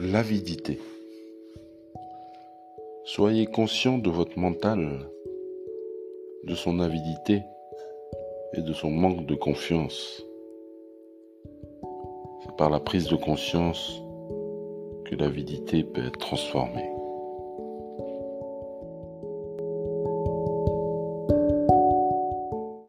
L'avidité. Soyez conscient de votre mental, de son avidité et de son manque de confiance. C'est par la prise de conscience que l'avidité peut être transformée.